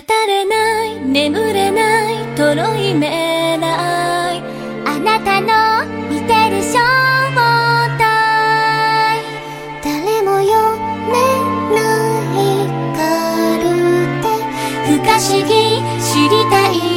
れない眠れないとろいないあなたの見てる正体誰も読めないカルテ。不可思議知りたい。